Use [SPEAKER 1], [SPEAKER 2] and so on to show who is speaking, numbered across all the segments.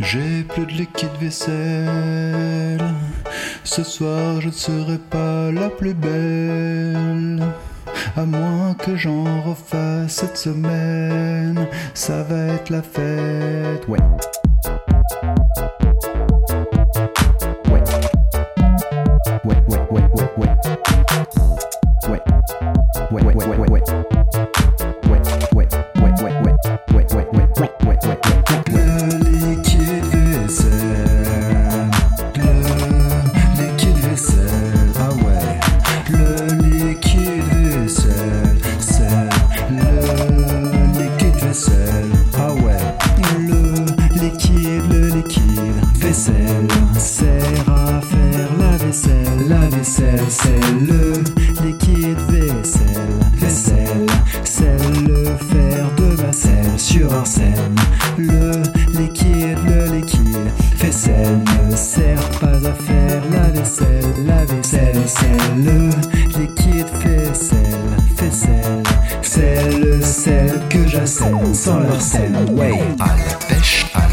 [SPEAKER 1] J'ai plus de liquide vaisselle. Ce soir, je ne serai pas la plus belle. À moins que j'en refasse cette semaine, ça va être la fête. Ouais. Sert à faire la vaisselle. La vaisselle, c'est le liquide vaisselle. Vaisselle, c'est le fer de vaisselle sur arsène. Le liquide, le liquide vaisselle ne sert pas à faire la vaisselle. La vaisselle, c'est le liquide vaisselle. Vaisselle, c'est le sel que j'assène sans leur sel. Ouais.
[SPEAKER 2] À la pêche, à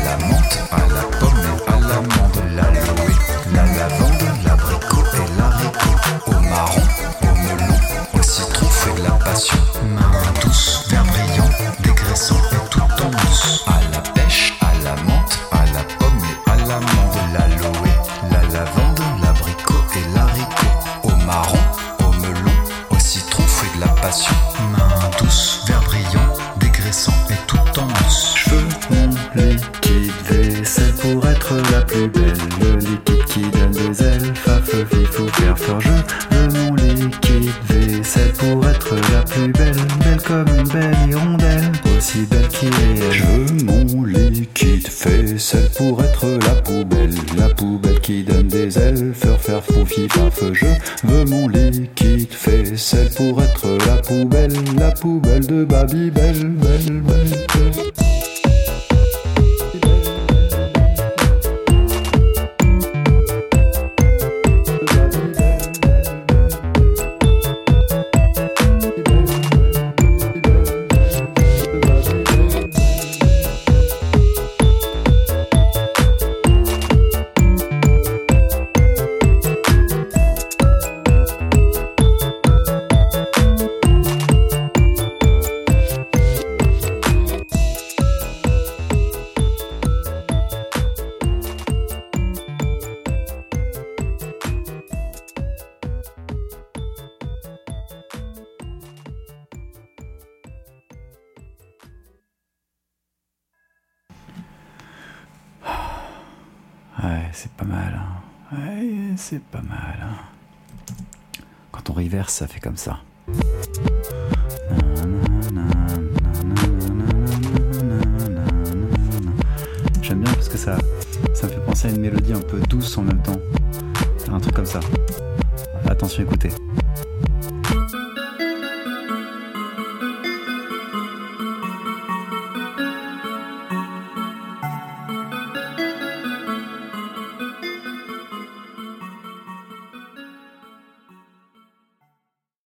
[SPEAKER 2] la
[SPEAKER 1] plus belle. Le liquide qui donne des ailes, faf, fifou, faire fort. Je veux mon liquide vaisselle pour être la plus belle. Belle comme une belle hirondelle, aussi belle qu'il est. Je veux mon liquide vaisselle pour être la poubelle. La poubelle qui donne des ailes, faire faire foufi, faf. Je veux mon liquide vaisselle pour être la poubelle. La poubelle de Babybel, belle, belle, belle. C'est pas mal. hein. C'est pas mal. hein. Quand on reverse, ça fait comme ça. J'aime bien parce que ça, ça me fait penser à une mélodie un peu douce en même temps. Un truc comme ça. Attention, écoutez.